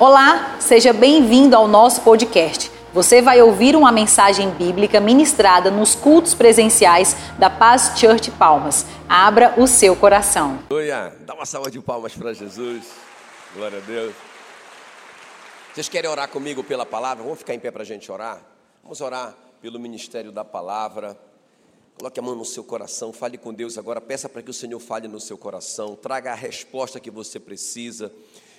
Olá, seja bem-vindo ao nosso podcast. Você vai ouvir uma mensagem bíblica ministrada nos cultos presenciais da Paz Church Palmas. Abra o seu coração. Aleluia! Dá uma salva de palmas para Jesus. Glória a Deus. Vocês querem orar comigo pela palavra? Vamos ficar em pé para a gente orar? Vamos orar pelo ministério da palavra. Coloque a mão no seu coração, fale com Deus agora, peça para que o Senhor fale no seu coração, traga a resposta que você precisa.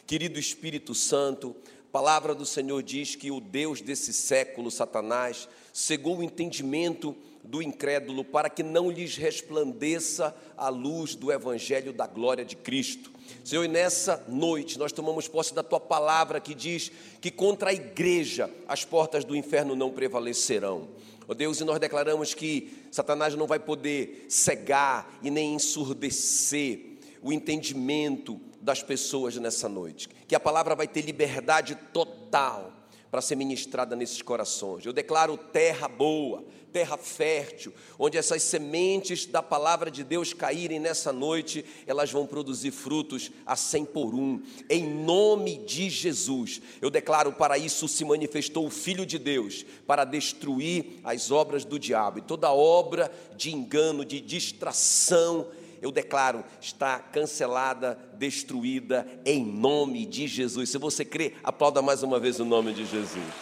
Querido Espírito Santo, a palavra do Senhor diz que o Deus desse século, Satanás, cegou o entendimento do incrédulo para que não lhes resplandeça a luz do evangelho da glória de Cristo. Senhor, e nessa noite nós tomamos posse da tua palavra que diz que contra a igreja as portas do inferno não prevalecerão. Ó oh Deus, e nós declaramos que Satanás não vai poder cegar e nem ensurdecer o entendimento das pessoas nessa noite. Que a palavra vai ter liberdade total para ser ministrada nesses corações. Eu declaro terra boa, terra fértil, onde essas sementes da palavra de Deus caírem nessa noite, elas vão produzir frutos a cem por um. Em nome de Jesus, eu declaro para isso se manifestou o Filho de Deus, para destruir as obras do diabo e toda obra de engano, de distração, eu declaro, está cancelada, destruída em nome de Jesus. Se você crê, aplauda mais uma vez o nome de Jesus.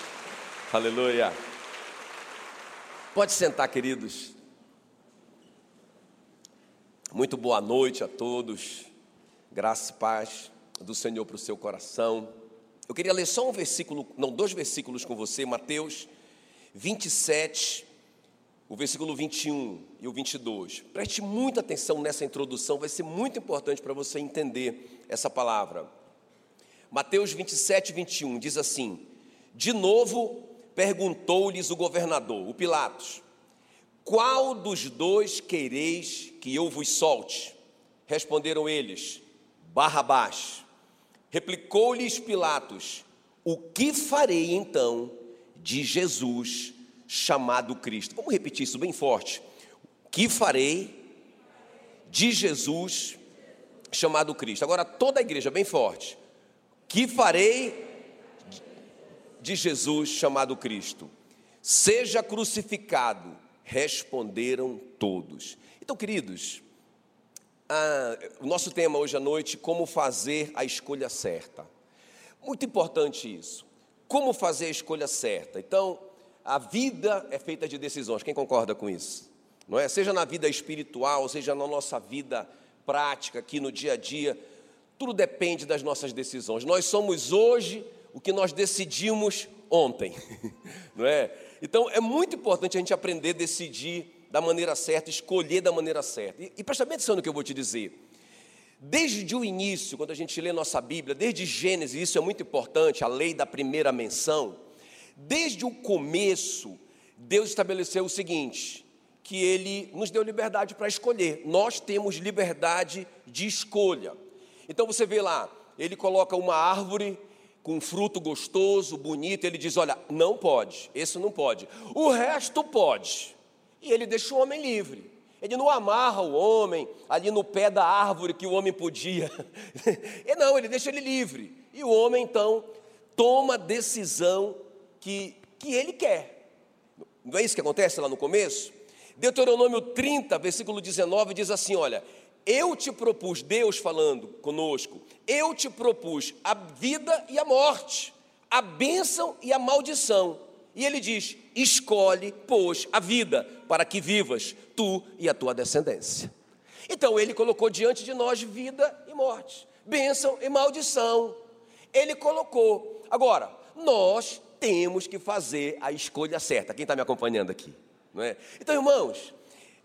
Aleluia. Pode sentar, queridos. Muito boa noite a todos. Graça e paz do Senhor para o seu coração. Eu queria ler só um versículo, não, dois versículos com você, Mateus 27, o versículo 21 e o 22. Preste muita atenção nessa introdução, vai ser muito importante para você entender essa palavra. Mateus 27, 21 diz assim: De novo perguntou-lhes o governador, o Pilatos: Qual dos dois quereis que eu vos solte? Responderam eles: Barrabás. Replicou-lhes Pilatos: O que farei então de Jesus? Chamado Cristo. Vamos repetir isso bem forte. Que farei de Jesus chamado Cristo. Agora toda a igreja bem forte. Que farei de Jesus chamado Cristo. Seja crucificado. Responderam todos. Então, queridos, ah, o nosso tema hoje à noite, como fazer a escolha certa. Muito importante isso. Como fazer a escolha certa? Então, a vida é feita de decisões. Quem concorda com isso? Não é? Seja na vida espiritual, seja na nossa vida prática, aqui no dia a dia, tudo depende das nossas decisões. Nós somos hoje o que nós decidimos ontem, não é? Então é muito importante a gente aprender a decidir da maneira certa, escolher da maneira certa. E, e presta atenção no que eu vou te dizer. Desde o início, quando a gente lê nossa Bíblia, desde Gênesis, isso é muito importante, a lei da primeira menção, Desde o começo, Deus estabeleceu o seguinte: que Ele nos deu liberdade para escolher. Nós temos liberdade de escolha. Então você vê lá, Ele coloca uma árvore com fruto gostoso, bonito, ele diz: Olha, não pode, esse não pode, o resto pode. E ele deixa o homem livre. Ele não amarra o homem ali no pé da árvore que o homem podia. e não, ele deixa ele livre. E o homem então toma decisão que, que ele quer. Não é isso que acontece lá no começo? Deuteronômio 30, versículo 19, diz assim: Olha, eu te propus, Deus falando conosco, eu te propus a vida e a morte, a bênção e a maldição. E ele diz: escolhe, pois, a vida, para que vivas, tu e a tua descendência. Então ele colocou diante de nós vida e morte, bênção e maldição. Ele colocou. Agora, nós temos que fazer a escolha certa. Quem está me acompanhando aqui? Não é? Então, irmãos,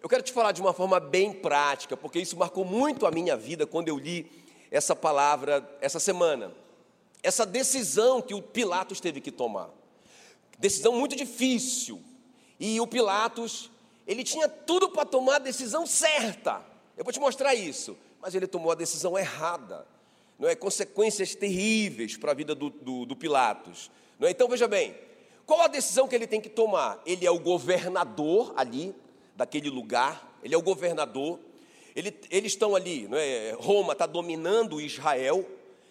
eu quero te falar de uma forma bem prática, porque isso marcou muito a minha vida quando eu li essa palavra essa semana. Essa decisão que o Pilatos teve que tomar. Decisão muito difícil. E o Pilatos, ele tinha tudo para tomar a decisão certa. Eu vou te mostrar isso. Mas ele tomou a decisão errada. Não é? Consequências terríveis para a vida do, do, do Pilatos. É? Então veja bem, qual a decisão que ele tem que tomar? Ele é o governador ali, daquele lugar, ele é o governador, ele, eles estão ali, é? Roma está dominando Israel,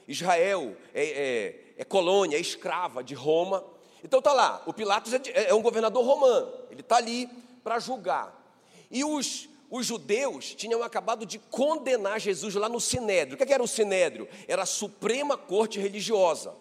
Israel é, é, é colônia, é escrava de Roma. Então tá lá, o Pilatos é, é um governador romano, ele está ali para julgar. E os, os judeus tinham acabado de condenar Jesus lá no Sinédrio. O que era o Sinédrio? Era a suprema corte religiosa.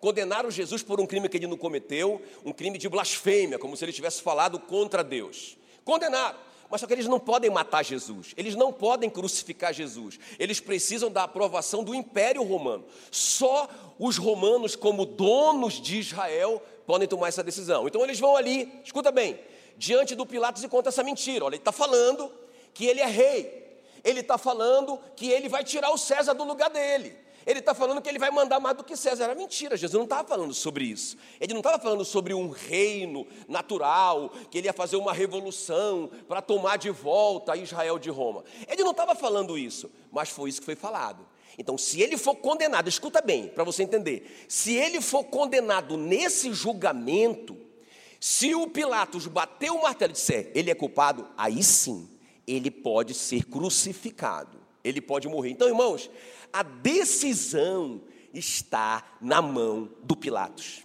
Condenaram Jesus por um crime que ele não cometeu, um crime de blasfêmia, como se ele tivesse falado contra Deus. Condenaram. Mas só que eles não podem matar Jesus, eles não podem crucificar Jesus, eles precisam da aprovação do Império Romano. Só os romanos, como donos de Israel, podem tomar essa decisão. Então eles vão ali, escuta bem, diante do Pilatos e conta essa mentira. Olha, ele está falando que ele é rei, ele está falando que ele vai tirar o César do lugar dele. Ele está falando que ele vai mandar mais do que César. Era mentira, Jesus não estava falando sobre isso. Ele não estava falando sobre um reino natural, que ele ia fazer uma revolução para tomar de volta Israel de Roma. Ele não estava falando isso, mas foi isso que foi falado. Então, se ele for condenado, escuta bem, para você entender: se ele for condenado nesse julgamento, se o Pilatos bater o martelo e disser ele é culpado, aí sim, ele pode ser crucificado, ele pode morrer. Então, irmãos, a decisão está na mão do Pilatos.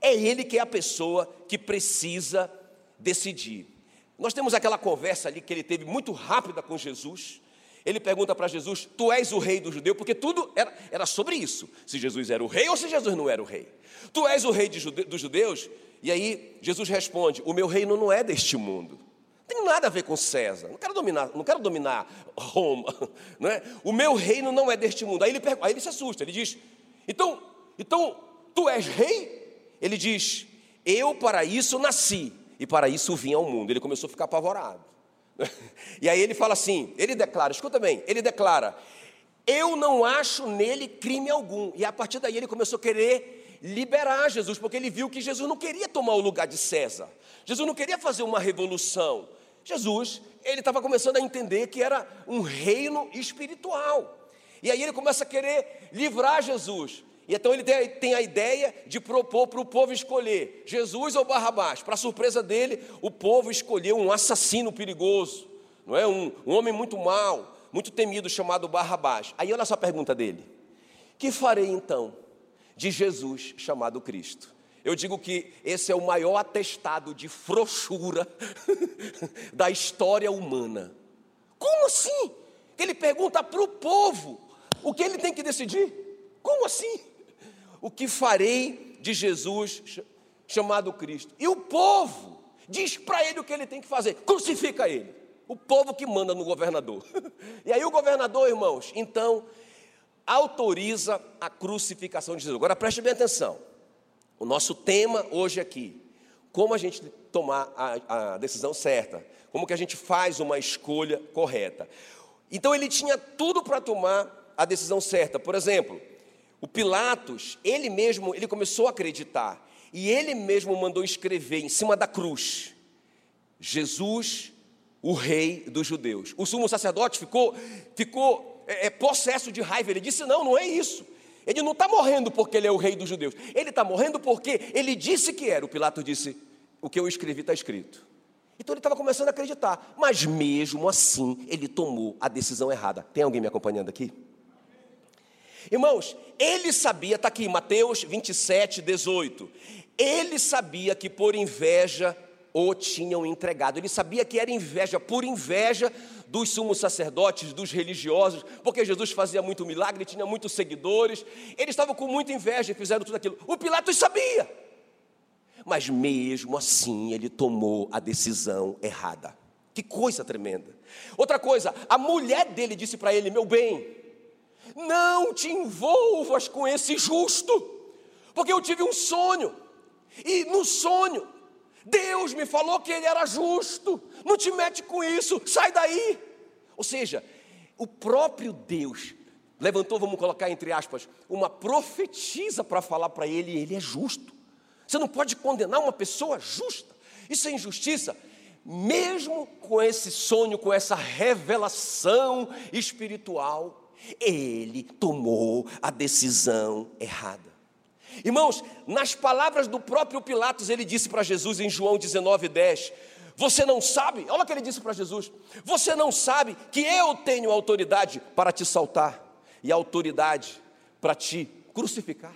É ele que é a pessoa que precisa decidir. Nós temos aquela conversa ali que ele teve muito rápida com Jesus. Ele pergunta para Jesus: Tu és o rei do judeu? Porque tudo era, era, sobre isso: se Jesus era o rei ou se Jesus não era o rei. Tu és o rei jude, dos judeus? E aí Jesus responde: O meu reino não é deste mundo. Não tem nada a ver com César. Não quero dominar, não quero dominar Roma. Não é? O meu reino não é deste mundo. Aí ele, aí ele se assusta, ele diz: então, então, tu és rei? Ele diz: Eu para isso nasci e para isso vim ao mundo. Ele começou a ficar apavorado. E aí ele fala assim: ele declara, escuta bem, ele declara: Eu não acho nele crime algum. E a partir daí ele começou a querer liberar Jesus, porque ele viu que Jesus não queria tomar o lugar de César. Jesus não queria fazer uma revolução. Jesus, ele estava começando a entender que era um reino espiritual. E aí ele começa a querer livrar Jesus. E então ele tem a ideia de propor para o povo escolher Jesus ou Barrabás. Para surpresa dele, o povo escolheu um assassino perigoso, não é? Um, um homem muito mau, muito temido, chamado Barrabás. Aí olha só a pergunta dele: Que farei então de Jesus chamado Cristo? Eu digo que esse é o maior atestado de frouxura da história humana. Como assim? Ele pergunta para o povo o que ele tem que decidir. Como assim? O que farei de Jesus chamado Cristo? E o povo diz para ele o que ele tem que fazer: crucifica ele. O povo que manda no governador. E aí o governador, irmãos, então autoriza a crucificação de Jesus. Agora preste bem atenção. O nosso tema hoje aqui, como a gente tomar a, a decisão certa, como que a gente faz uma escolha correta. Então ele tinha tudo para tomar a decisão certa. Por exemplo, o Pilatos, ele mesmo, ele começou a acreditar e ele mesmo mandou escrever em cima da cruz: Jesus, o rei dos judeus. O sumo sacerdote ficou, ficou é, é possesso de raiva. Ele disse: Não, não é isso. Ele não está morrendo porque ele é o rei dos judeus. Ele está morrendo porque ele disse que era. O Pilato disse: O que eu escrevi está escrito. Então ele estava começando a acreditar. Mas mesmo assim, ele tomou a decisão errada. Tem alguém me acompanhando aqui? Irmãos, ele sabia, está aqui, Mateus 27, 18. Ele sabia que por inveja o tinham entregado. Ele sabia que era inveja, por inveja dos sumos sacerdotes, dos religiosos, porque Jesus fazia muito milagre, tinha muitos seguidores. Eles estavam com muita inveja e fizeram tudo aquilo. O Pilatos sabia. Mas mesmo assim ele tomou a decisão errada. Que coisa tremenda. Outra coisa, a mulher dele disse para ele: Meu bem, não te envolvas com esse justo, porque eu tive um sonho, e no sonho Deus me falou que ele era justo, não te mete com isso, sai daí. Ou seja, o próprio Deus levantou, vamos colocar entre aspas, uma profetisa para falar para ele: ele é justo. Você não pode condenar uma pessoa justa, isso é injustiça. Mesmo com esse sonho, com essa revelação espiritual, ele tomou a decisão errada. Irmãos, nas palavras do próprio Pilatos, ele disse para Jesus em João 19, 10: Você não sabe, olha o que ele disse para Jesus: Você não sabe que eu tenho autoridade para te saltar e autoridade para te crucificar.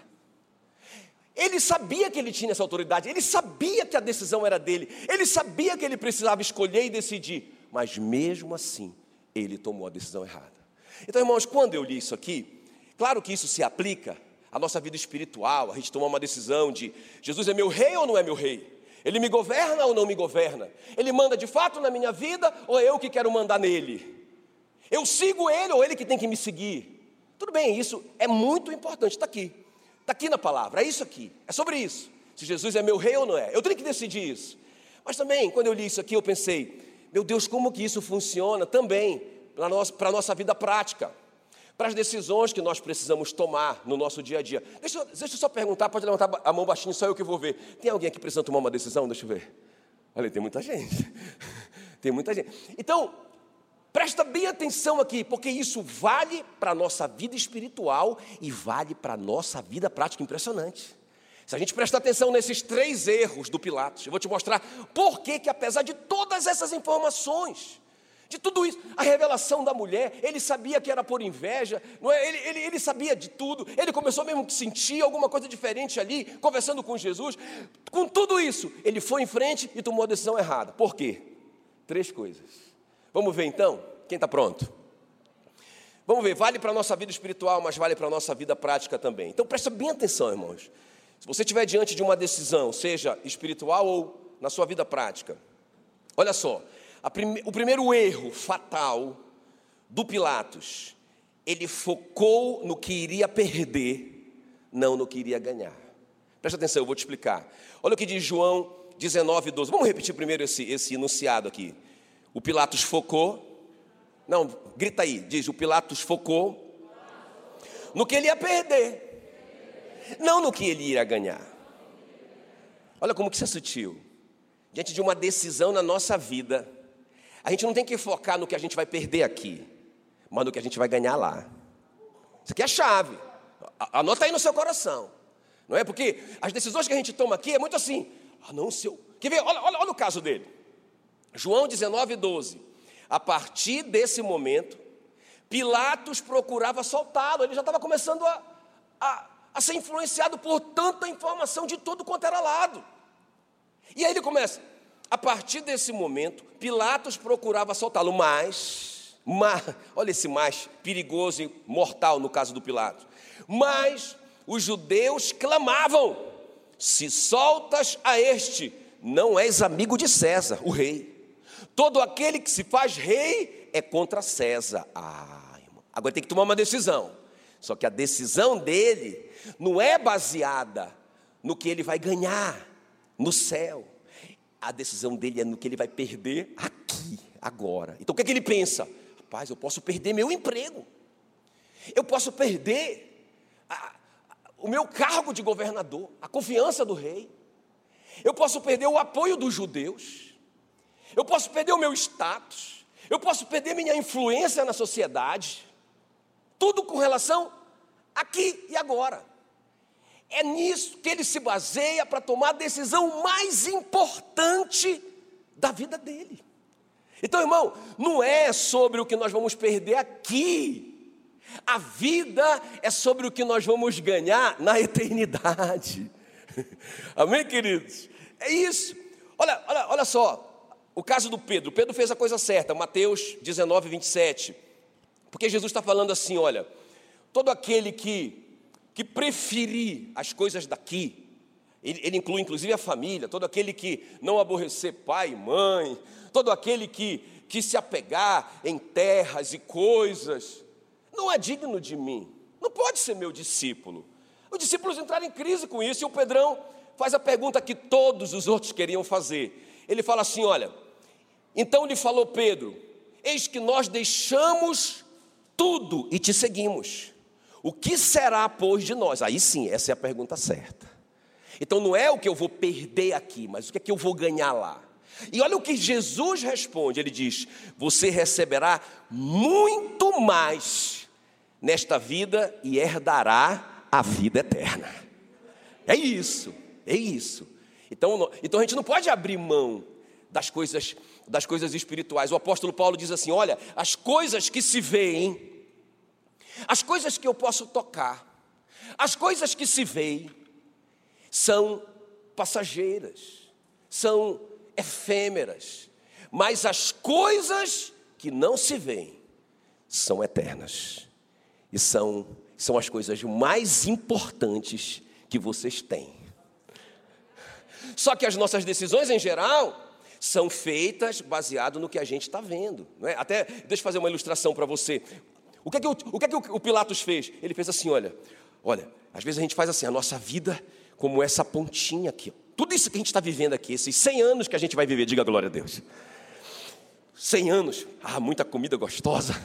Ele sabia que ele tinha essa autoridade, ele sabia que a decisão era dele, ele sabia que ele precisava escolher e decidir, mas mesmo assim, ele tomou a decisão errada. Então, irmãos, quando eu li isso aqui, claro que isso se aplica à nossa vida espiritual, a gente tomar uma decisão de Jesus é meu rei ou não é meu rei? Ele me governa ou não me governa? Ele manda de fato na minha vida ou é eu que quero mandar nele? Eu sigo ele ou ele que tem que me seguir? Tudo bem, isso é muito importante, está aqui. Está aqui na palavra, é isso aqui, é sobre isso. Se Jesus é meu rei ou não é. Eu tenho que decidir isso. Mas também, quando eu li isso aqui, eu pensei, meu Deus, como que isso funciona também a para a nossa vida prática, para as decisões que nós precisamos tomar no nosso dia a dia. Deixa, deixa eu só perguntar, pode levantar a mão baixinho, só eu que vou ver. Tem alguém aqui precisando tomar uma decisão? Deixa eu ver. Olha, tem muita gente. Tem muita gente. Então, Presta bem atenção aqui, porque isso vale para a nossa vida espiritual e vale para a nossa vida prática. Impressionante. Se a gente prestar atenção nesses três erros do Pilatos, eu vou te mostrar por que, que apesar de todas essas informações, de tudo isso, a revelação da mulher, ele sabia que era por inveja, é? ele, ele, ele sabia de tudo, ele começou mesmo a sentir alguma coisa diferente ali, conversando com Jesus. Com tudo isso, ele foi em frente e tomou a decisão errada. Por quê? Três coisas. Vamos ver então? Quem está pronto? Vamos ver, vale para a nossa vida espiritual, mas vale para a nossa vida prática também. Então presta bem atenção, irmãos. Se você estiver diante de uma decisão, seja espiritual ou na sua vida prática, olha só, prime... o primeiro erro fatal do Pilatos, ele focou no que iria perder, não no que iria ganhar. Presta atenção, eu vou te explicar. Olha o que diz João 19, 12. Vamos repetir primeiro esse, esse enunciado aqui. O Pilatos focou. Não, grita aí, diz: o Pilatos focou no que ele ia perder, não no que ele iria ganhar. Olha como que isso é sutil. Diante de uma decisão na nossa vida, a gente não tem que focar no que a gente vai perder aqui, mas no que a gente vai ganhar lá. Isso aqui é a chave. Anota aí no seu coração. Não é? Porque as decisões que a gente toma aqui é muito assim. Ah, não, seu. Quer ver? Olha, olha, olha o caso dele. João 19, 12. A partir desse momento, Pilatos procurava soltá-lo, ele já estava começando a, a, a, ser influenciado por tanta informação de todo quanto era lado. E aí ele começa, a partir desse momento, Pilatos procurava soltá-lo, mas, mas, olha esse mais perigoso e mortal no caso do Pilatos, mas os judeus clamavam: se soltas a este, não és amigo de César, o rei. Todo aquele que se faz rei é contra César. Ah, irmão. Agora tem que tomar uma decisão. Só que a decisão dele não é baseada no que ele vai ganhar no céu. A decisão dele é no que ele vai perder aqui, agora. Então o que é que ele pensa? Rapaz, eu posso perder meu emprego. Eu posso perder a, a, o meu cargo de governador, a confiança do rei. Eu posso perder o apoio dos judeus eu posso perder o meu status, eu posso perder minha influência na sociedade, tudo com relação aqui e agora. É nisso que ele se baseia para tomar a decisão mais importante da vida dele. Então, irmão, não é sobre o que nós vamos perder aqui. A vida é sobre o que nós vamos ganhar na eternidade. Amém, queridos? É isso. Olha, olha, olha só. O caso do Pedro, Pedro fez a coisa certa, Mateus 19, 27. Porque Jesus está falando assim: olha, todo aquele que, que preferir as coisas daqui, ele, ele, inclui inclusive a família, todo aquele que não aborrecer pai e mãe, todo aquele que, que se apegar em terras e coisas, não é digno de mim, não pode ser meu discípulo. Os discípulos entraram em crise com isso, e o Pedrão faz a pergunta que todos os outros queriam fazer. Ele fala assim: olha, então lhe falou Pedro: Eis que nós deixamos tudo e te seguimos. O que será, pois, de nós? Aí sim, essa é a pergunta certa. Então não é o que eu vou perder aqui, mas o que é que eu vou ganhar lá. E olha o que Jesus responde: Ele diz: Você receberá muito mais nesta vida e herdará a vida eterna. É isso, é isso. Então, então a gente não pode abrir mão das coisas das coisas espirituais. O apóstolo Paulo diz assim: olha, as coisas que se veem, as coisas que eu posso tocar, as coisas que se veem, são passageiras, são efêmeras, mas as coisas que não se veem são eternas e são, são as coisas mais importantes que vocês têm. Só que as nossas decisões em geral são feitas baseado no que a gente está vendo. Não é? Até deixa eu fazer uma ilustração para você. O que, é que, o, o que é que o Pilatos fez? Ele fez assim: olha, olha, às vezes a gente faz assim, a nossa vida como essa pontinha aqui. Tudo isso que a gente está vivendo aqui, esses 100 anos que a gente vai viver, diga glória a Deus. 100 anos, ah, muita comida gostosa,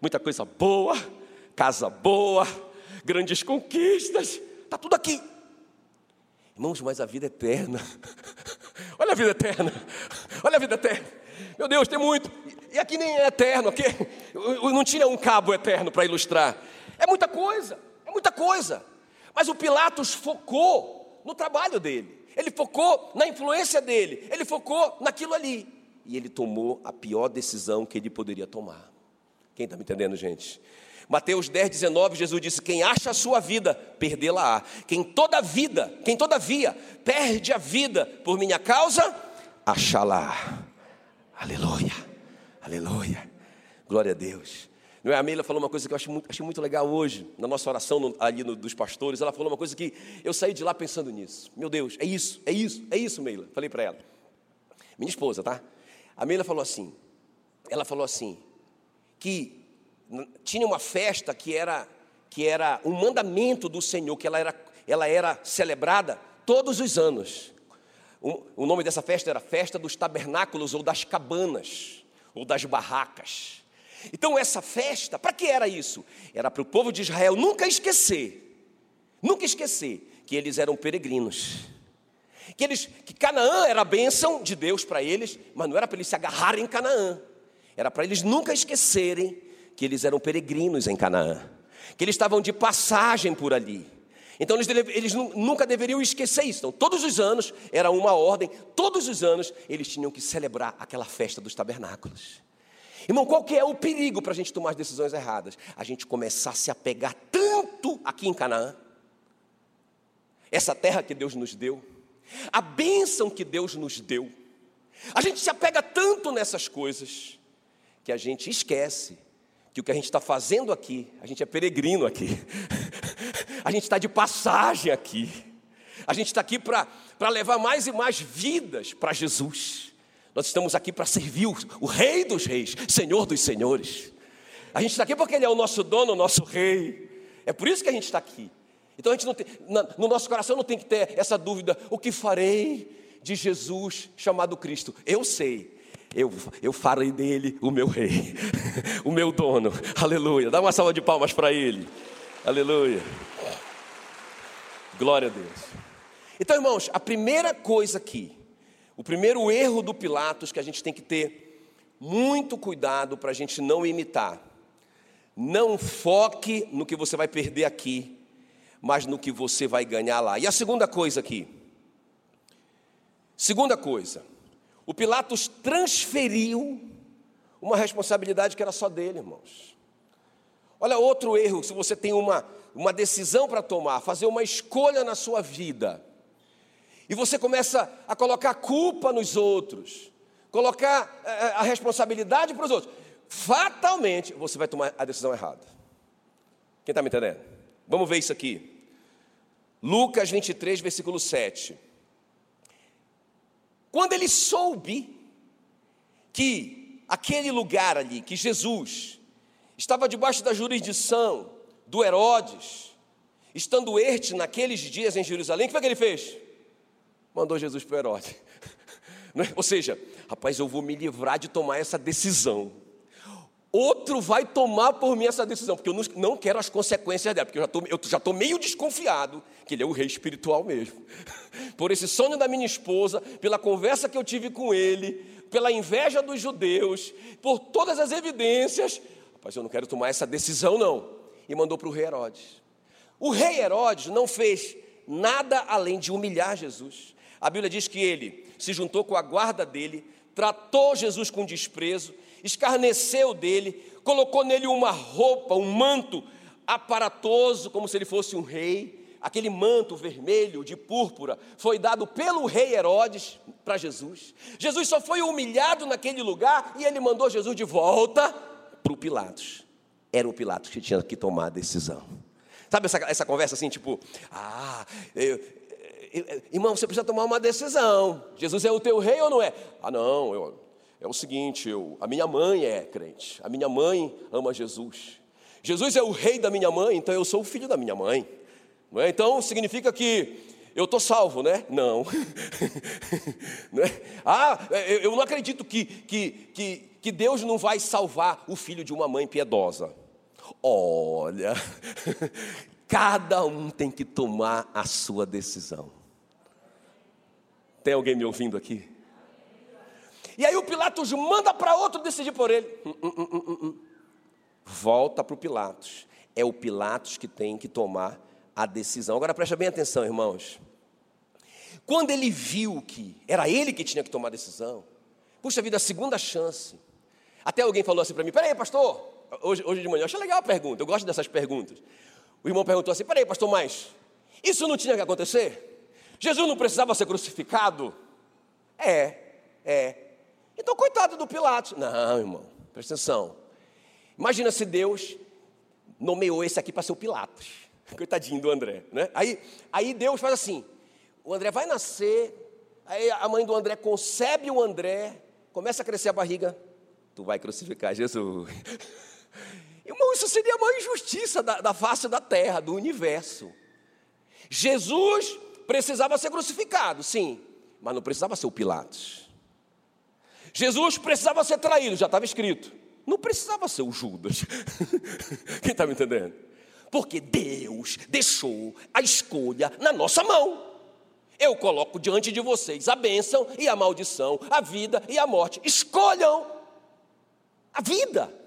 muita coisa boa, casa boa, grandes conquistas, está tudo aqui. Irmãos, mas a vida é eterna. Olha a vida eterna. Olha a vida eterna. Meu Deus, tem muito. E aqui nem é eterno, aqui não tinha um cabo eterno para ilustrar. É muita coisa, é muita coisa. Mas o Pilatos focou no trabalho dele. Ele focou na influência dele. Ele focou naquilo ali. E ele tomou a pior decisão que ele poderia tomar. Quem está me entendendo, gente? Mateus 10, 19, Jesus disse: Quem acha a sua vida, perdê-la-á. Quem toda vida, quem todavia perde a vida por minha causa, achá-la. Aleluia, aleluia, glória a Deus. Não é? A Amélia falou uma coisa que eu achei muito, achei muito legal hoje, na nossa oração no, ali no, dos pastores. Ela falou uma coisa que eu saí de lá pensando nisso. Meu Deus, é isso, é isso, é isso, Meila. Falei para ela. Minha esposa, tá? A Meila falou assim: ela falou assim, que tinha uma festa que era, que era um mandamento do Senhor, que ela era, ela era celebrada todos os anos. O, o nome dessa festa era Festa dos Tabernáculos ou das Cabanas, ou das Barracas. Então, essa festa, para que era isso? Era para o povo de Israel nunca esquecer, nunca esquecer que eles eram peregrinos. Que, eles, que Canaã era a bênção de Deus para eles, mas não era para eles se agarrarem em Canaã, era para eles nunca esquecerem que eles eram peregrinos em Canaã, que eles estavam de passagem por ali. Então eles, eles, nunca deveriam esquecer isso. Então, todos os anos era uma ordem, todos os anos eles tinham que celebrar aquela festa dos tabernáculos. Irmão, qual que é o perigo para a gente tomar as decisões erradas? A gente começar a se apegar tanto aqui em Canaã, essa terra que Deus nos deu, a bênção que Deus nos deu. A gente se apega tanto nessas coisas que a gente esquece que o que a gente está fazendo aqui, a gente é peregrino aqui, a gente está de passagem aqui, a gente está aqui para levar mais e mais vidas para Jesus. Nós estamos aqui para servir o, o, Rei dos Reis, Senhor dos Senhores. A gente está aqui porque Ele é o nosso dono, o nosso Rei. É por isso que a gente está aqui. Então a gente não tem, no nosso coração não tem que ter essa dúvida: o que farei de Jesus chamado Cristo? Eu sei, eu, eu farei dele o meu rei, o meu dono. Aleluia. Dá uma salva de palmas para ele. Aleluia. Glória a Deus. Então, irmãos, a primeira coisa aqui, o primeiro erro do Pilatos que a gente tem que ter muito cuidado para a gente não imitar. Não foque no que você vai perder aqui, mas no que você vai ganhar lá. E a segunda coisa aqui. Segunda coisa o Pilatos transferiu uma responsabilidade que era só dele, irmãos. Olha outro erro, se você tem uma, uma decisão para tomar, fazer uma escolha na sua vida, e você começa a colocar culpa nos outros, colocar a, eh, eh, a responsabilidade para os outros, fatalmente você vai tomar a decisão errada. Quem está me entendendo? Vamos ver isso aqui. Lucas 23, versículo 7. Quando ele soube que aquele lugar ali, que Jesus estava debaixo da jurisdição do Herodes, estando este naqueles dias em Jerusalém, o que foi que ele fez? Mandou Jesus para o Herodes. É? Ou seja, rapaz, eu vou me livrar de tomar essa decisão. Outro vai tomar por mim essa decisão, porque eu não, quero as consequências dela, porque eu já estou meio desconfiado que ele é o rei espiritual mesmo. Por esse sonho da minha esposa, pela conversa que eu tive com ele, pela inveja dos judeus, por todas as evidências, rapaz, eu não quero tomar essa decisão, não. E mandou para o rei Herodes. O rei Herodes não fez nada além de humilhar Jesus. A Bíblia diz que ele se juntou com a guarda dele, tratou Jesus com desprezo escarneceu dele, colocou nele uma roupa, um manto aparatoso, como se ele fosse um rei, aquele manto vermelho de púrpura foi dado pelo rei Herodes para Jesus. Jesus só foi humilhado naquele lugar e ele mandou Jesus de volta para o Pilatos. Era o Pilatos que tinha que tomar a decisão. Sabe essa, essa conversa assim, tipo, ah, eu, eu, irmão, você precisa tomar uma decisão. Jesus é o teu rei ou não é? Ah, não, eu, é o seguinte, eu, a minha mãe é crente, a minha mãe ama Jesus. Jesus é o rei da minha mãe, então eu sou o filho da minha mãe. É? Então significa que eu estou salvo, né? Não. não é? Ah, eu não acredito que, que, que, que Deus não vai salvar o filho de uma mãe piedosa. Olha, cada um tem que tomar a sua decisão. Tem alguém me ouvindo aqui? E aí o Pilatos manda para outro decidir por ele. Hum, hum, hum, Volta para o Pilatos. É o Pilatos que tem que tomar a decisão. Agora preste bem atenção, irmãos. Quando ele viu que era ele que tinha que tomar a decisão, puxa vida, a segunda chance. Até alguém falou assim para mim: peraí, pastor, hoje, hoje de manhã, eu achei legal a pergunta, eu gosto dessas perguntas. O irmão perguntou assim: peraí, pastor, mas isso não tinha que acontecer? Jesus não precisava ser crucificado? É, é. Então, coitado do Pilatos. Não, irmão, presta atenção. Imagina se Deus nomeou esse aqui para ser o Pilatos. Coitadinho do André, né? Aí, aí Deus faz assim: o André vai nascer, aí a mãe do André concebe o André, começa a crescer a barriga, tu vai crucificar Jesus. Irmão, isso seria a maior injustiça da, da face da terra, do universo. Jesus precisava ser crucificado, sim, mas não precisava ser o Pilatos. Jesus precisava ser traído, já estava escrito. Não precisava ser o Judas. Quem está me entendendo? Porque Deus deixou a escolha na nossa mão. Eu coloco diante de vocês a bênção e a maldição, a vida e a morte. Escolham a vida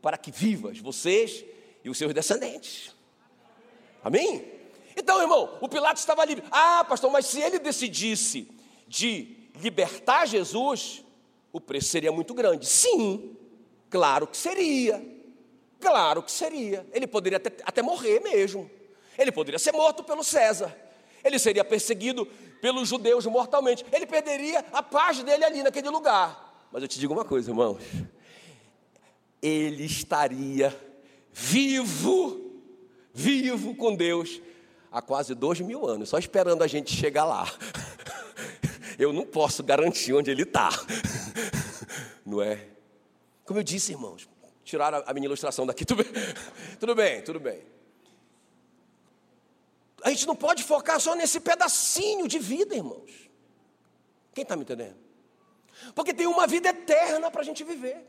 para que vivas vocês e os seus descendentes. Amém? Então, irmão, o Pilatos estava livre. Ah, pastor, mas se ele decidisse de libertar Jesus, o preço seria muito grande. Sim, claro que seria. Claro que seria. Ele poderia até, até morrer mesmo. Ele poderia ser morto pelo César. Ele seria perseguido pelos judeus mortalmente. Ele perderia a paz dele ali naquele lugar. Mas eu te digo uma coisa, irmãos. Ele estaria vivo, vivo com Deus há quase dois mil anos, só esperando a gente chegar lá. Eu não posso garantir onde ele está, não é? Como eu disse, irmãos, Tiraram a minha ilustração daqui. Tudo bem, tudo bem, tudo bem. A gente não pode focar só nesse pedacinho de vida, irmãos. Quem está me entendendo? Porque tem uma vida eterna para a gente viver.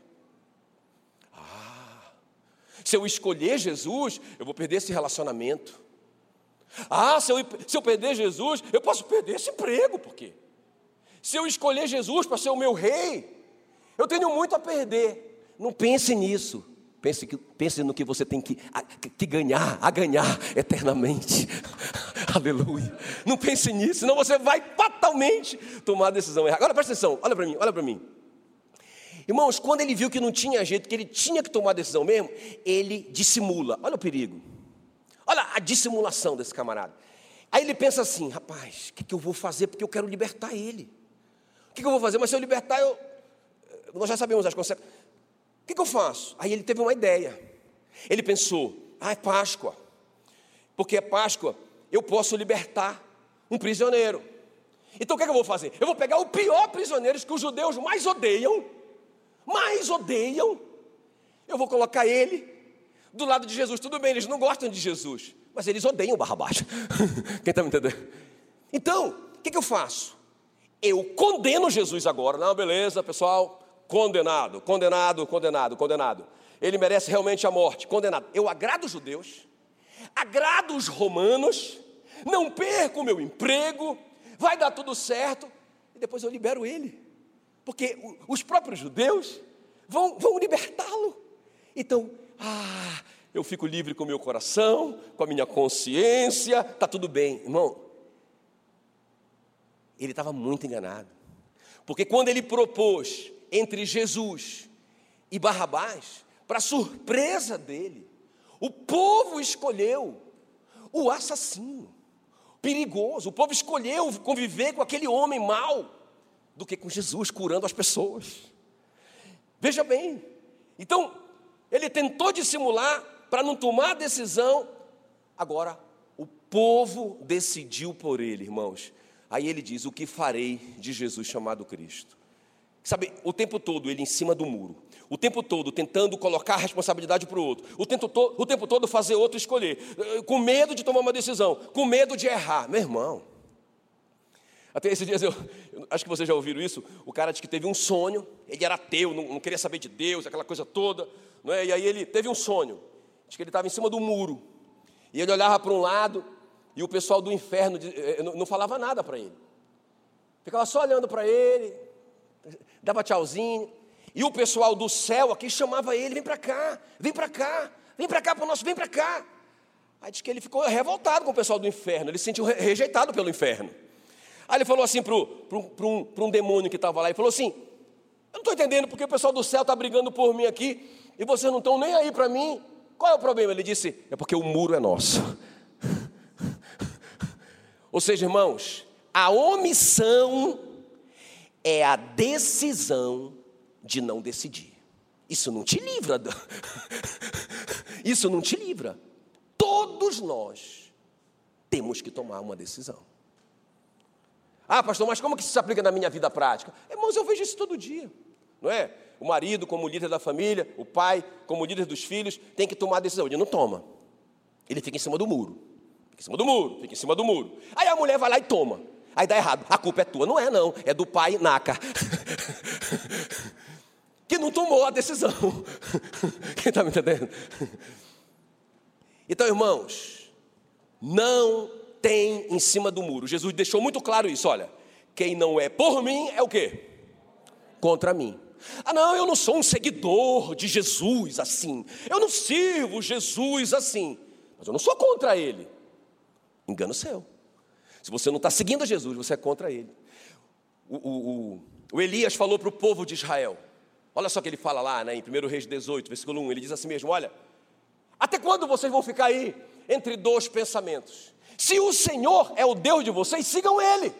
Se eu escolher Jesus, eu vou perder esse relacionamento. Ah, se eu, se eu perder Jesus, eu posso perder esse emprego, por quê? Se eu escolher Jesus para ser o meu rei, eu tenho muito a perder. Não pense nisso. Pense, pense no que você tem que, a, que ganhar, a ganhar eternamente. Aleluia. Não pense nisso, senão você vai fatalmente tomar a decisão errada. Agora presta atenção, olha para mim, olha para mim. Irmãos, quando ele viu que não tinha jeito, que ele tinha que tomar a decisão mesmo, ele dissimula. Olha o perigo. Olha a dissimulação desse camarada. Aí ele pensa assim: rapaz, o que, que, eu vou fazer? Porque eu quero libertar ele. O que, que eu vou fazer? Mas se eu libertar, eu. Nós já sabemos as consequências que, que eu faço? Aí ele teve uma ideia. Ele pensou: ah, é Páscoa. Porque é Páscoa, eu posso libertar um prisioneiro. Então o que, é que eu vou fazer? Eu vou pegar o pior prisioneiro que os judeus mais odeiam, mais odeiam. Eu vou colocar ele do lado de Jesus. Tudo bem, eles não gostam de Jesus, mas eles odeiam Barrabás. Quem está me entendendo? Então, o que, que eu faço? Eu condeno Jesus agora. Não, beleza, pessoal condenado, condenado, condenado, condenado. Ele merece realmente a morte, condenado. Eu agrado os judeus, agrado os romanos, não perco o meu emprego, vai dar tudo certo, e depois eu libero ele, porque os próprios judeus vão, vão libertá-lo. Então, ah, eu fico livre com o meu coração, com a minha consciência, está tudo bem, irmão. Ele estava muito enganado, porque quando ele propôs entre Jesus e Barrabás, para surpresa dele, o povo escolheu o assassino. perigoso. O povo escolheu conviver com aquele homem mau do que com Jesus curando as pessoas. Veja bem. Então, ele tentou dissimular para não tomar decisão. Agora, o povo decidiu por ele, irmãos. Aí ele diz: O que farei de Jesus chamado Cristo? Sabe, o tempo todo ele em cima do muro, o tempo todo tentando colocar a responsabilidade para o outro, o tempo, to o tempo todo fazer outro escolher, eh, com medo de tomar uma decisão, com medo de errar. Meu irmão, até esses dias eu, eu, acho que vocês já ouviram isso. O cara disse que teve um sonho, ele era ateu, não, não queria saber de Deus, aquela coisa toda. Não é? E aí ele teve um sonho, diz que ele estava em cima do muro, e ele olhava para um lado, e o pessoal do inferno eh, não, não falava nada para ele, ficava só olhando para ele dava tchauzinho. E o pessoal do céu aqui chamava ele: vem para cá, vem para cá, vem para cá para o nosso, vem para cá. Aí diz que ele ficou revoltado com o pessoal do inferno, ele se sentiu rejeitado pelo inferno. Aí ele falou assim para um, um demônio que estava lá: ele falou assim, eu não estou entendendo porque o pessoal do céu está brigando por mim aqui e vocês não estão nem aí para mim. Qual é o problema? Ele disse: é porque o muro é nosso. Ou seja, irmãos, a omissão é a decisão de não decidir. Isso não te livra. Isso não te livra. Todos nós temos que tomar uma decisão. Ah, pastor, mas como que isso se aplica na minha vida prática? Irmãos, eu vejo isso todo dia, não é? O marido, como líder da família, o pai, como líder dos filhos, tem que tomar a decisão. Ele não toma. Ele fica em cima do muro. Fica em cima do muro, fica em cima do muro. Aí a mulher vai lá e toma. Aí dá errado. A culpa é tua. Não é, não. É do pai Naka. que não tomou a decisão. Quem está me entendendo? Então, irmãos, não tem em cima do muro. Jesus deixou muito claro isso. Olha, quem não é por mim é o quê? Contra mim. Ah, não, eu não sou um seguidor de Jesus assim. Eu não sirvo Jesus assim. Mas eu não sou contra ele. Engano seu. Se você não está seguindo a Jesus, você é contra ele. O, o, o, o Elias falou para o povo de Israel. Olha só o que ele fala lá né, em 1 Reis 18, versículo 1. Ele diz assim mesmo: Olha, até quando vocês vão ficar aí entre dois pensamentos? Se o Senhor é o Deus de vocês, sigam Ele.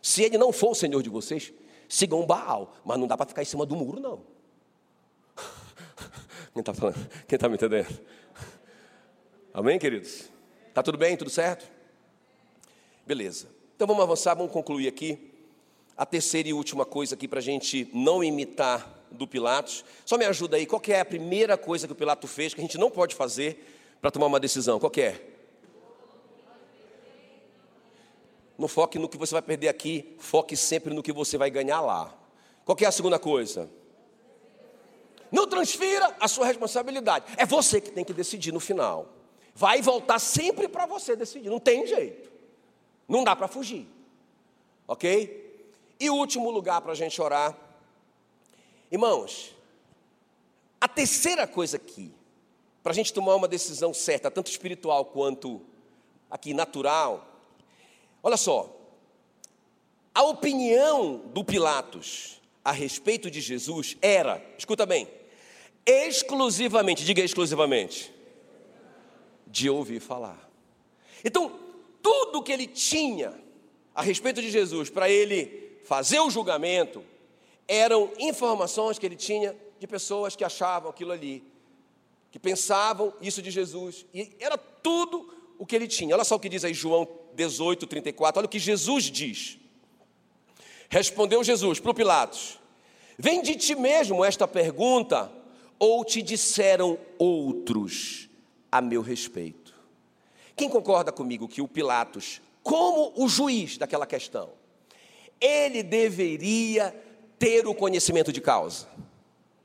Se Ele não for o Senhor de vocês, sigam Baal. Mas não dá para ficar em cima do muro, não. Quem está falando? Quem está me entendendo? Amém, queridos? Está tudo bem? Tudo certo? Beleza. Então vamos avançar, vamos concluir aqui. A terceira e última coisa aqui para a gente não imitar do Pilatos. Só me ajuda aí, qual é a primeira coisa que o Pilato fez que a gente não pode fazer para tomar uma decisão? Qual é? Não foque no que você vai perder aqui, foque sempre no que você vai ganhar lá. Qual é a segunda coisa? Não transfira a sua responsabilidade. É você que tem que decidir no final. Vai voltar sempre para você decidir, não tem jeito. Não dá para fugir. Ok? E último lugar para a gente orar. Irmãos, a terceira coisa aqui, para a gente tomar uma decisão certa, tanto espiritual quanto aqui natural, olha só, a opinião do Pilatos a respeito de Jesus era, escuta bem, exclusivamente, diga exclusivamente, de ouvir falar. Então, tudo que ele tinha a respeito de Jesus para ele fazer o julgamento eram informações que ele tinha de pessoas que achavam aquilo ali, que pensavam isso de Jesus, e era tudo o que ele tinha. Olha só o que diz aí João 18, 34, olha o que Jesus diz. Respondeu Jesus para o Pilatos: Vem de ti mesmo esta pergunta, ou te disseram outros a meu respeito? Quem concorda comigo que o Pilatos, como o juiz daquela questão, ele deveria ter o conhecimento de causa?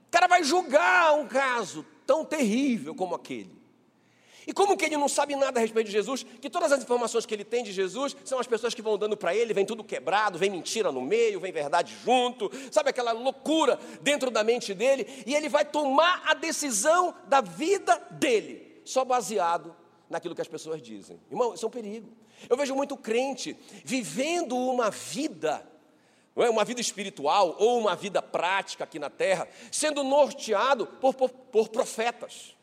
O cara vai julgar um caso tão terrível como aquele. E como que ele não sabe nada a respeito de Jesus? Que todas as informações que ele tem de Jesus são as pessoas que vão dando para ele, vem tudo quebrado, vem mentira no meio, vem verdade junto, sabe aquela loucura dentro da mente dele, e ele vai tomar a decisão da vida dele, só baseado naquilo que as pessoas dizem. Irmão, isso é um perigo. Eu vejo muito crente vivendo uma vida, é, uma vida espiritual ou uma vida prática aqui na terra, sendo norteado por, por, por profetas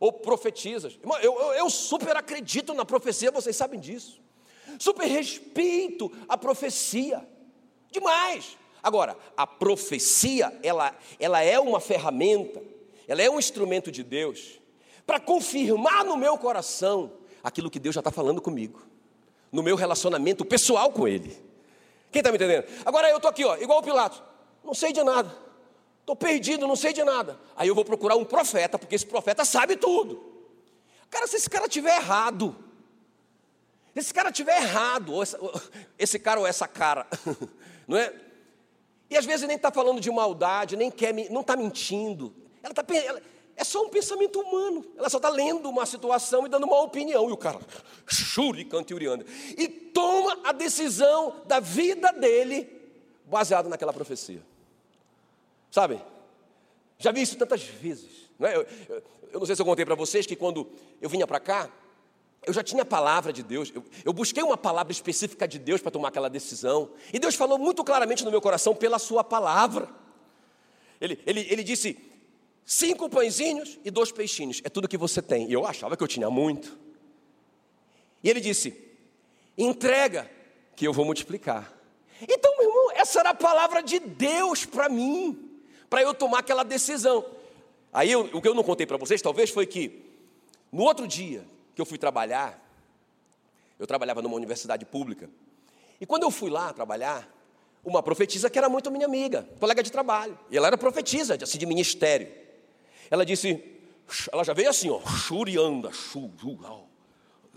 ou profetizas. Eu, eu, eu super acredito na profecia, vocês sabem disso. super respeito à profecia. Demais. Agora, a profecia, ela, ela é uma ferramenta, ela é um instrumento de Deus para confirmar no meu coração aquilo que Deus já está falando comigo, no meu relacionamento pessoal com Ele. Quem está me entendendo? Agora eu estou aqui, ó, igual o Pilatos, não sei de nada, estou perdido, não sei de nada. Aí eu vou procurar um profeta, porque esse profeta sabe tudo. Cara, se esse cara tiver errado, se esse cara tiver errado, ou esse cara ou essa cara, não é? E às vezes nem está falando de maldade, nem quer, não está mentindo. Ela está ela, é só um pensamento humano. Ela só está lendo uma situação e dando uma opinião. E o cara, churi, canta e E toma a decisão da vida dele baseado naquela profecia. Sabe? Já vi isso tantas vezes. Não é? eu, eu, eu não sei se eu contei para vocês que quando eu vinha para cá, eu já tinha a palavra de Deus, eu, eu busquei uma palavra específica de Deus para tomar aquela decisão, e Deus falou muito claramente no meu coração pela Sua palavra. Ele, ele, ele disse: cinco pãezinhos e dois peixinhos, é tudo que você tem. E eu achava que eu tinha muito. E ele disse: entrega, que eu vou multiplicar. Então, meu irmão, essa era a palavra de Deus para mim, para eu tomar aquela decisão. Aí eu, o que eu não contei para vocês, talvez, foi que no outro dia, que eu fui trabalhar, eu trabalhava numa universidade pública, e quando eu fui lá trabalhar, uma profetisa que era muito minha amiga, colega de trabalho, e ela era profetisa, assim, de ministério. Ela disse, ela já veio assim, ó, churianda, chu,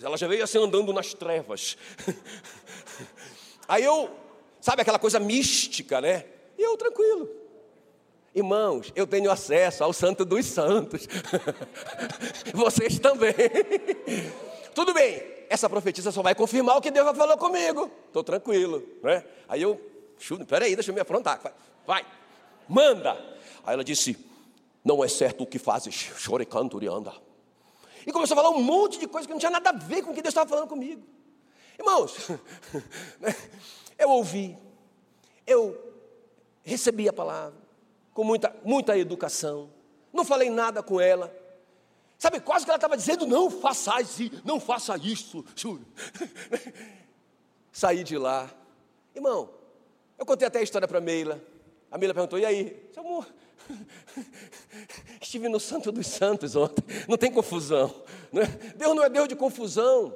ela já veio assim andando nas trevas. Aí eu, sabe aquela coisa mística, né? E eu tranquilo. Irmãos, eu tenho acesso ao Santo dos Santos. Vocês também. Tudo bem, essa profetisa só vai confirmar o que Deus já falou comigo. Estou tranquilo, né? Aí eu, peraí, deixa eu me afrontar. Vai, manda. Aí ela disse: Não é certo o que fazes, chore canto e anda. E começou a falar um monte de coisa que não tinha nada a ver com o que Deus estava falando comigo. Irmãos, né? eu ouvi, eu recebi a palavra, com muita, muita educação. Não falei nada com ela. Sabe, quase que ela estava dizendo: não faça isso, não faça isso. Saí de lá. Irmão, eu contei até a história para a Meila. A Meila perguntou: e aí? Seu amor, estive no Santo dos Santos ontem. Não tem confusão. Né? Deus não é Deus de confusão.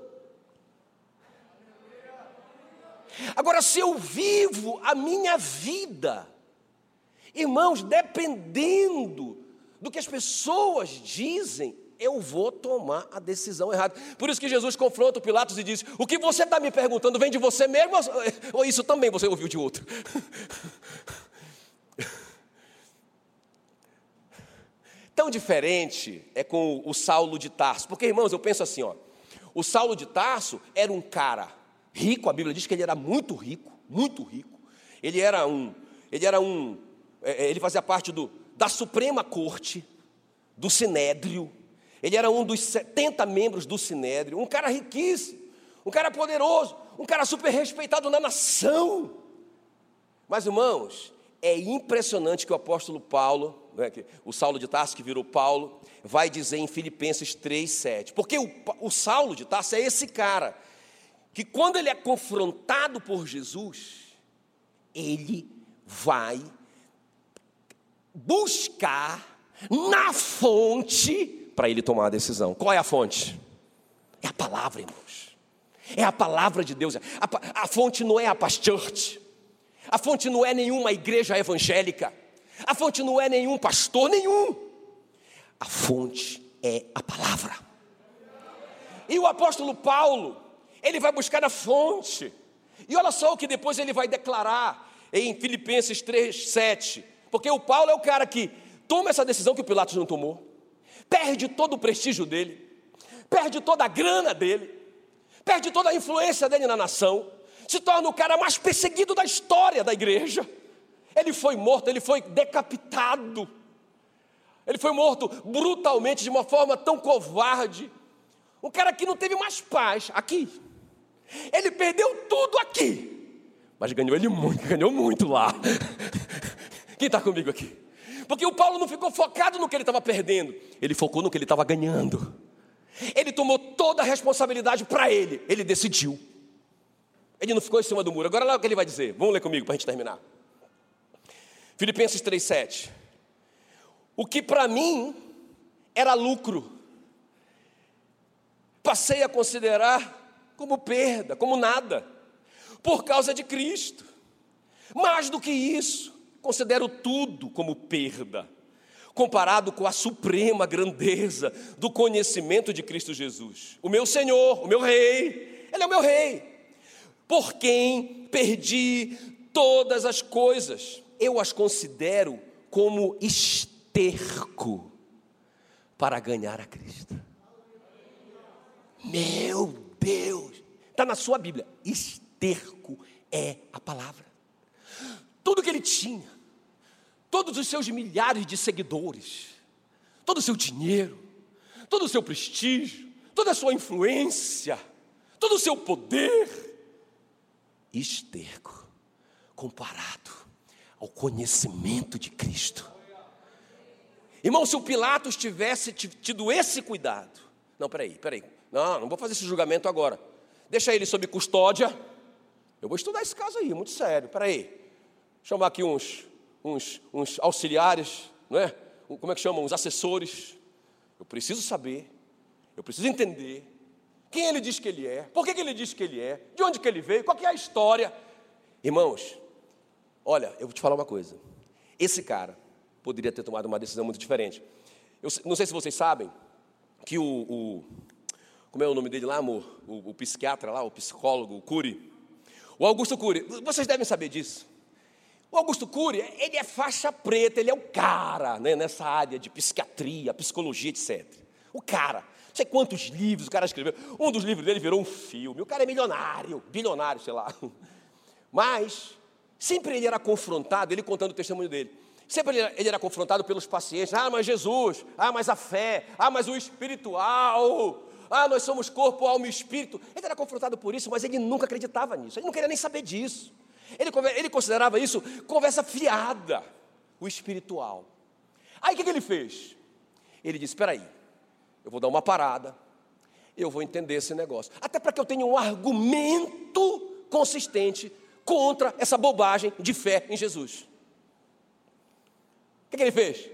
Agora, se eu vivo a minha vida Irmãos, dependendo do que as pessoas dizem, eu vou tomar a decisão errada. Por isso que Jesus confronta o Pilatos e diz: O que você está me perguntando vem de você mesmo ou isso também você ouviu de outro? Tão diferente é com o Saulo de Tarso, porque irmãos, eu penso assim: ó, o Saulo de Tarso era um cara rico, a Bíblia diz que ele era muito rico, muito rico. Ele era um, ele era um ele fazia parte do, da Suprema Corte, do Sinédrio, ele era um dos 70 membros do Sinédrio, um cara riquíssimo, um cara poderoso, um cara super respeitado na nação. Mas, irmãos, é impressionante que o apóstolo Paulo, né, o Saulo de Tarso, que virou Paulo, vai dizer em Filipenses 3,7. Porque o, o Saulo de Tarso é esse cara, que quando ele é confrontado por Jesus, ele vai buscar na fonte para ele tomar a decisão. Qual é a fonte? É a palavra, irmãos. É a palavra de Deus. A, a fonte não é a Church. A fonte não é nenhuma igreja evangélica. A fonte não é nenhum pastor, nenhum. A fonte é a palavra. E o apóstolo Paulo, ele vai buscar a fonte. E olha só o que depois ele vai declarar em Filipenses 3, 7. Porque o Paulo é o cara que toma essa decisão que o Pilatos não tomou, perde todo o prestígio dele, perde toda a grana dele, perde toda a influência dele na nação, se torna o cara mais perseguido da história da igreja. Ele foi morto, ele foi decapitado, ele foi morto brutalmente, de uma forma tão covarde. Um cara que não teve mais paz aqui. Ele perdeu tudo aqui, mas ganhou ele muito, ganhou muito lá. Quem está comigo aqui? Porque o Paulo não ficou focado no que ele estava perdendo, ele focou no que ele estava ganhando. Ele tomou toda a responsabilidade para ele, ele decidiu. Ele não ficou em cima do muro. Agora lá o que ele vai dizer. Vamos ler comigo para a gente terminar. Filipenses 3,7. O que para mim era lucro, passei a considerar como perda, como nada, por causa de Cristo. Mais do que isso, considero tudo como perda, comparado com a suprema grandeza do conhecimento de Cristo Jesus, o meu Senhor, o meu Rei, Ele é o meu Rei, por quem perdi todas as coisas, eu as considero como esterco para ganhar a Cristo. Meu Deus, está na sua Bíblia, esterco é a palavra. Tudo que ele tinha, todos os seus milhares de seguidores, todo o seu dinheiro, todo o seu prestígio, toda a sua influência, todo o seu poder, esterco comparado ao conhecimento de Cristo. Irmão, se o Pilatos tivesse tido esse cuidado, não, peraí, peraí, não, não vou fazer esse julgamento agora, deixa ele sob custódia, eu vou estudar esse caso aí, muito sério, peraí, chamar aqui uns, uns, uns auxiliares, não é? Como é que chamam? Uns assessores, eu preciso saber, eu preciso entender, quem ele diz que ele é, por que, que ele diz que ele é, de onde que ele veio, qual que é a história. Irmãos, olha, eu vou te falar uma coisa. Esse cara poderia ter tomado uma decisão muito diferente. Eu não sei se vocês sabem que o, o como é o nome dele lá, amor? O, o, psiquiatra lá, o psicólogo, o Cury. O Augusto Cury, vocês devem saber disso. O Augusto Cury, ele é faixa preta, ele é o cara né, nessa área de psiquiatria, psicologia, etc. O cara sei quantos livros o cara escreveu. Um dos livros dele virou um filme. O cara é milionário, bilionário, sei lá. Mas, sempre ele era confrontado, ele contando o testemunho dele. Sempre ele era confrontado pelos pacientes. Ah, mas Jesus. Ah, mas a fé. Ah, mas o espiritual. Ah, nós somos corpo, alma e espírito. Ele era confrontado por isso, mas ele nunca acreditava nisso. Ele não queria nem saber disso. Ele, ele considerava isso conversa fiada, o espiritual. Aí o que, que ele fez? Ele disse: Espera aí, eu vou dar uma parada, eu vou entender esse negócio. Até para que eu tenha um argumento consistente contra essa bobagem de fé em Jesus. O que, que ele fez?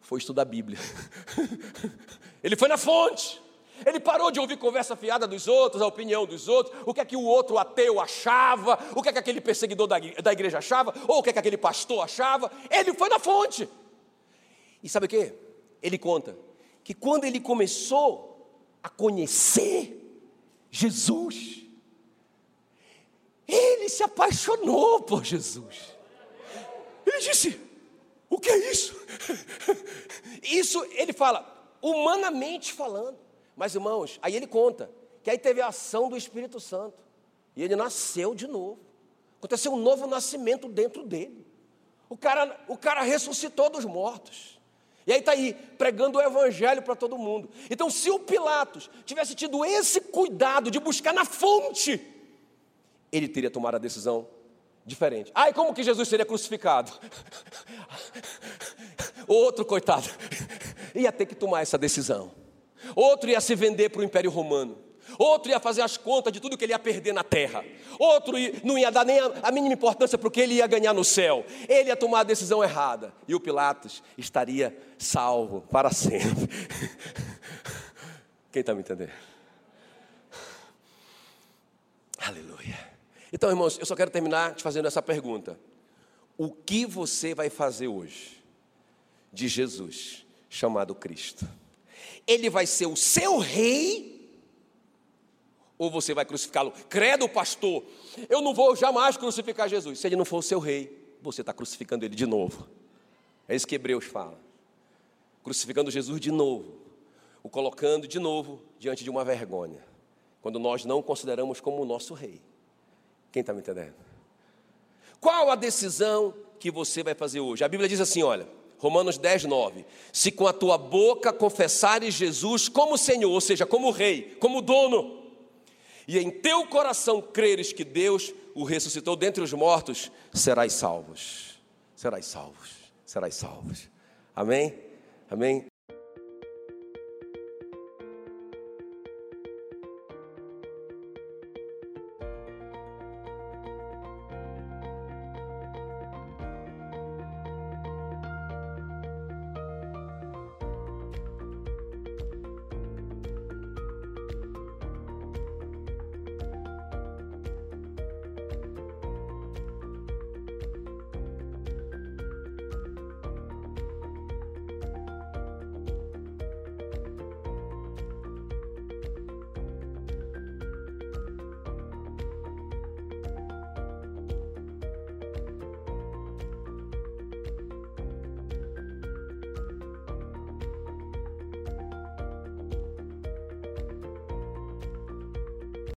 Foi estudar a Bíblia. ele foi na fonte. Ele parou de ouvir conversa fiada dos outros, a opinião dos outros, o que é que o outro ateu achava, o que é que aquele perseguidor da igreja achava, ou o que é que aquele pastor achava. Ele foi na fonte. E sabe o que? Ele conta que quando ele começou a conhecer Jesus, ele se apaixonou por Jesus. Ele disse: O que é isso? Isso ele fala, humanamente falando. Mas irmãos, aí ele conta que aí teve a ação do Espírito Santo. E ele nasceu de novo. Aconteceu um novo nascimento dentro dele. O cara, o cara ressuscitou dos mortos. E aí está aí, pregando o evangelho para todo mundo. Então, se o Pilatos tivesse tido esse cuidado de buscar na fonte, ele teria tomado a decisão diferente. Ai, como que Jesus seria crucificado? Outro, coitado, ia ter que tomar essa decisão. Outro ia se vender para o Império Romano. Outro ia fazer as contas de tudo que ele ia perder na terra. Outro não ia dar nem a, mínima importância para o que ele ia ganhar no céu. Ele ia tomar a decisão errada. E o Pilatos estaria salvo para sempre. Quem está me entendendo? Aleluia. Então, irmãos, eu só quero terminar te fazendo essa pergunta: O que você vai fazer hoje de Jesus, chamado Cristo? Ele vai ser o seu rei ou você vai crucificá-lo? Credo, pastor, eu não vou jamais crucificar Jesus. Se ele não for o seu rei, você está crucificando ele de novo. É isso que Hebreus fala. Crucificando Jesus de novo, o colocando de novo diante de uma vergonha, quando nós não o consideramos como o nosso rei. Quem está me entendendo? Qual a decisão que você vai fazer hoje? A Bíblia diz assim: olha, Romanos 10, 9: Se com a tua boca confessares Jesus como Senhor, ou seja, como Rei, como dono, e em teu coração creres que Deus o ressuscitou dentre os mortos, serás salvos. Serás salvos. Serás salvos. Amém? Amém?